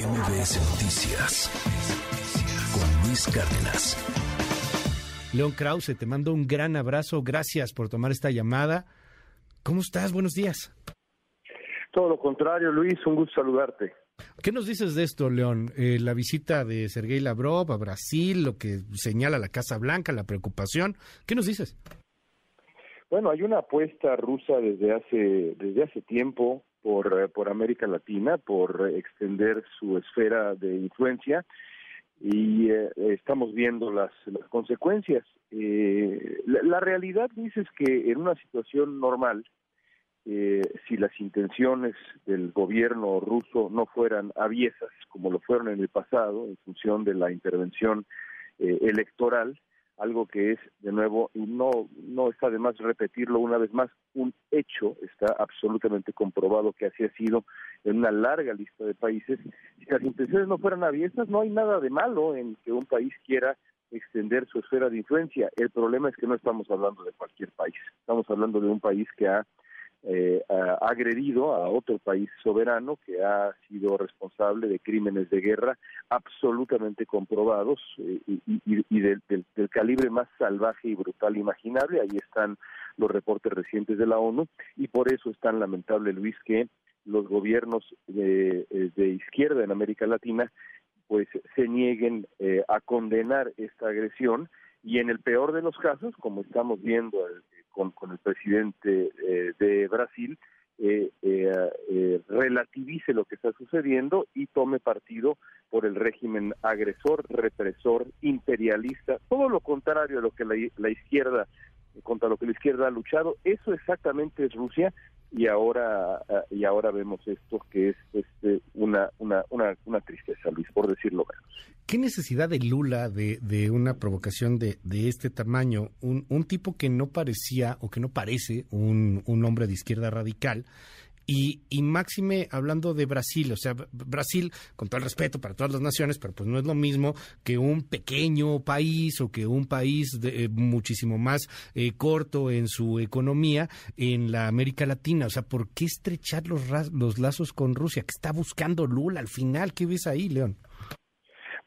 MBS Noticias con Luis Cárdenas. León Krause, te mando un gran abrazo. Gracias por tomar esta llamada. ¿Cómo estás? Buenos días. Todo lo contrario, Luis, un gusto saludarte. ¿Qué nos dices de esto, León? Eh, la visita de Sergei Lavrov a Brasil, lo que señala la Casa Blanca, la preocupación. ¿Qué nos dices? Bueno, hay una apuesta rusa desde hace desde hace tiempo por, eh, por América Latina, por extender su esfera de influencia y eh, estamos viendo las, las consecuencias. Eh, la, realidad dice es que en una situación normal, eh, si las intenciones del gobierno ruso no fueran aviesas, como lo fueron en el pasado, en función de la intervención eh, electoral, algo que es, de nuevo, y no, no está de más repetirlo una vez más, un hecho, está absolutamente comprobado que así ha sido en una larga lista de países. Si las intenciones no fueran abiertas, no hay nada de malo en que un país quiera extender su esfera de influencia. El problema es que no estamos hablando de cualquier país, estamos hablando de un país que ha eh, agredido a otro país soberano que ha sido responsable de crímenes de guerra absolutamente comprobados eh, y, y, y del, del, del, calibre más salvaje y brutal imaginable. Ahí están los reportes recientes de la ONU y por eso es tan lamentable, Luis, que los gobiernos de, de izquierda en América Latina pues se nieguen eh, a condenar esta agresión y en el peor de los casos, como estamos viendo con, con el presidente eh, de Brasil, eh, eh, eh, relativice lo que está sucediendo y tome partido por el régimen agresor, represor, imperialista, todo lo contrario a lo que la, la izquierda contra lo que la izquierda ha luchado, eso exactamente es Rusia y ahora y ahora vemos esto que es este, una, una, una, una tristeza, Luis, por decirlo menos. ¿Qué necesidad de Lula de, de una provocación de, de este tamaño? Un, un, tipo que no parecía o que no parece un, un hombre de izquierda radical. Y, y, máxime hablando de Brasil, o sea, Brasil, con todo el respeto para todas las naciones, pero pues no es lo mismo que un pequeño país o que un país de, eh, muchísimo más eh, corto en su economía en la América Latina. O sea, ¿por qué estrechar los, los lazos con Rusia? ¿Qué está buscando Lula al final? ¿Qué ves ahí, León?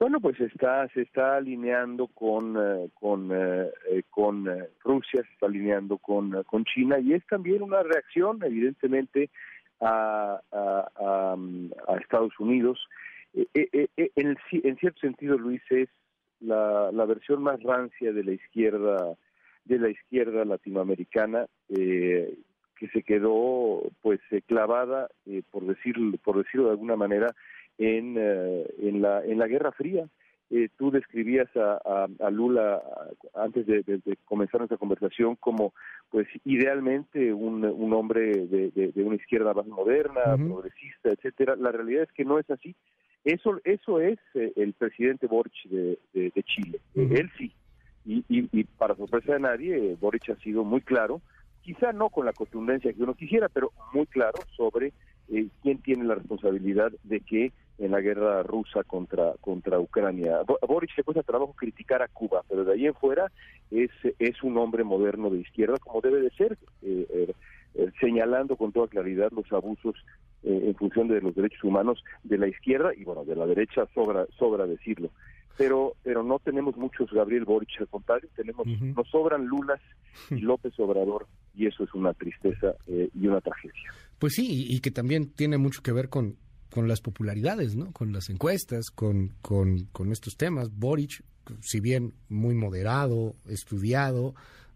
Bueno, pues está, se está alineando con, uh, con, uh, con uh, Rusia, se está alineando con, con China y es también una reacción, evidentemente, a, a, a, a Estados Unidos. Eh, eh, eh, en, en, cierto sentido, Luis, es la, la, versión más rancia de la izquierda de la izquierda latinoamericana que se quedó pues clavada por decir por decirlo de alguna manera en, en la en la Guerra Fría eh, tú describías a, a, a Lula antes de, de, de, comenzar nuestra conversación como, pues, idealmente un, un hombre de, de, una izquierda más moderna, uh -huh. progresista, etcétera. La realidad es que no es así. Eso, eso es eh, el presidente Boric de, Chile. Uh -huh. Él sí. Y, y, y, para sorpresa de nadie, Boric ha sido muy claro, quizá no con la contundencia que uno quisiera, pero muy claro sobre eh, quién tiene la responsabilidad de que en la guerra rusa contra contra Ucrania. Boric le cuesta trabajo criticar a Cuba, pero de ahí en fuera es es un hombre moderno de izquierda como debe de ser, eh, eh, eh señalando con toda claridad los abusos eh, en función de los derechos humanos de la izquierda y bueno de la derecha sobra sobra decirlo. Pero pero no tenemos muchos Gabriel Boric al contrario tenemos uh -huh. nos sobran Lulas y López Obrador y eso es una tristeza eh, y una tragedia. Pues sí, y que también tiene mucho que ver con, con las popularidades, ¿no? Con las encuestas, con, con, con estos temas. Boric, si bien muy moderado, estudiado,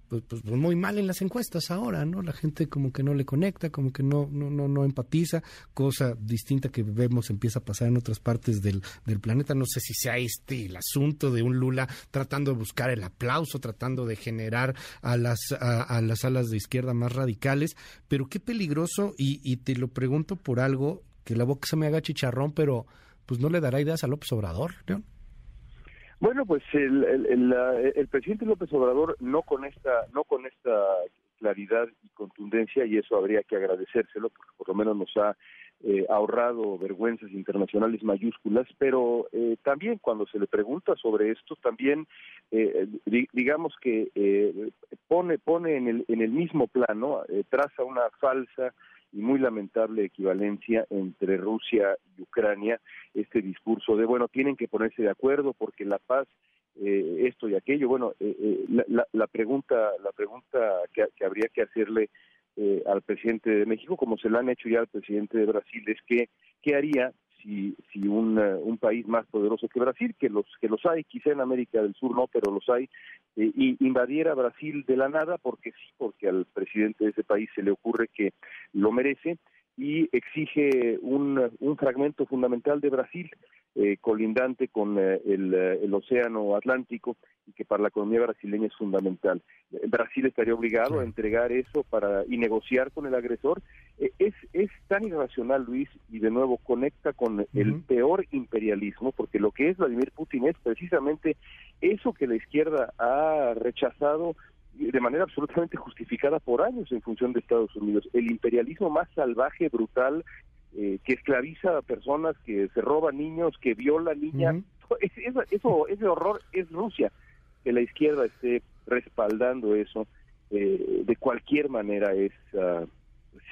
pues, pues, muy mal en las encuestas ahora, ¿no? La gente como que no le conecta, como que no, no, no, no empatiza, cosa distinta que vemos empieza a pasar en otras partes del, del planeta. No sé si sea este el asunto de un Lula tratando de buscar el aplauso, tratando de generar a las, a, las alas de izquierda más radicales, pero qué peligroso, y, y te lo pregunto por algo, que la boca se me haga chicharrón, pero pues no le dará ideas a López Obrador, León. Bueno, pues el, el, el, presidente López Obrador no con esta no con esta claridad y contundencia y eso habría que agradecérselo porque por lo menos nos ha eh, ahorrado vergüenzas internacionales mayúsculas, pero eh, también cuando se le pregunta sobre esto, también eh, digamos que pone pone en el en el mismo plano traza una falsa y muy lamentable equivalencia entre Rusia y Ucrania, este discurso de, bueno, tienen que ponerse de acuerdo porque la paz, eh, esto y aquello. Bueno, eh, eh, la, la, pregunta, la pregunta que, que habría que hacerle al presidente de México, como se la han hecho ya al presidente de Brasil, es que, ¿qué haría si, si un, un, país más poderoso que Brasil, que los que los hay, quizá en América del Sur no, pero los hay, eh, y invadiera Brasil de la nada, porque sí, porque al presidente de ese país se le ocurre que lo merece, y exige un, un fragmento fundamental de Brasil, eh, colindante con eh, el, el, océano Atlántico, y que para la economía brasileña es fundamental. Brasil estaría obligado a entregar eso para y negociar con el agresor. es, es tan irracional, Luis, y de nuevo conecta con el peor imperialismo, porque lo que es Vladimir Putin es precisamente eso que la izquierda ha rechazado de manera absolutamente justificada por años en función de Estados Unidos. El imperialismo más salvaje, brutal, eh, que esclaviza a personas, que se roba niños, que viola niñas, eso, ese horror es Rusia. Que la izquierda esté respaldando eso eh, de cualquier manera es uh,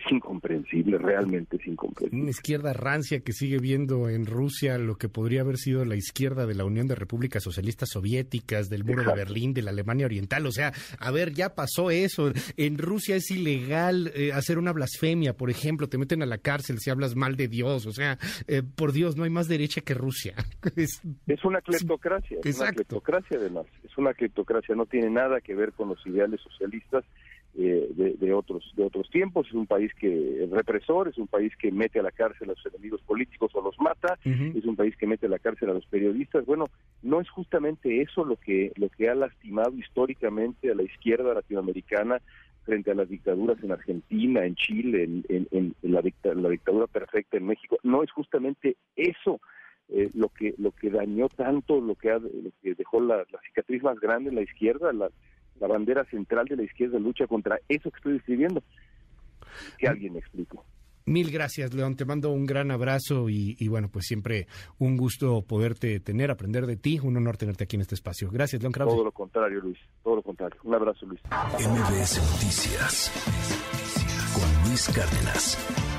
es incomprensible, realmente es incomprensible. Una izquierda rancia que sigue viendo en Rusia lo que podría haber sido la izquierda de la Unión de Repúblicas Socialistas Soviéticas, del muro de Berlín, de la Alemania Oriental. O sea, a ver, ya pasó eso. En Rusia es ilegal eh, hacer una blasfemia, por ejemplo, te meten a la cárcel si hablas mal de Dios. O sea, eh, por Dios, no hay más derecha que Rusia. es, una cleptocracia, es una cleptocracia además. Es una cleptocracia, no tiene nada que ver con los ideales socialistas eh, de, otros de otros tiempos. Es un país que es represor es un país que mete a la cárcel a sus enemigos políticos o los mata es un país que mete a la cárcel a los periodistas. Bueno no es justamente eso lo que lo que ha lastimado históricamente a la izquierda latinoamericana frente a las dictaduras en Argentina en Chile en, en, la, la dictadura perfecta en México. No es justamente eso eh, lo que lo que dañó tanto lo que lo que dejó la, la cicatriz más grande en la izquierda la la bandera central de la izquierda lucha contra eso que estoy describiendo. Que alguien me explique. Mil gracias, León. Te mando un gran abrazo y, bueno, pues siempre un gusto poderte tener, aprender de ti. Un honor tenerte aquí en este espacio. Gracias, León Krause. Todo lo contrario, Luis. Todo lo contrario. Un abrazo, Luis. MBS Noticias con Luis Cárdenas.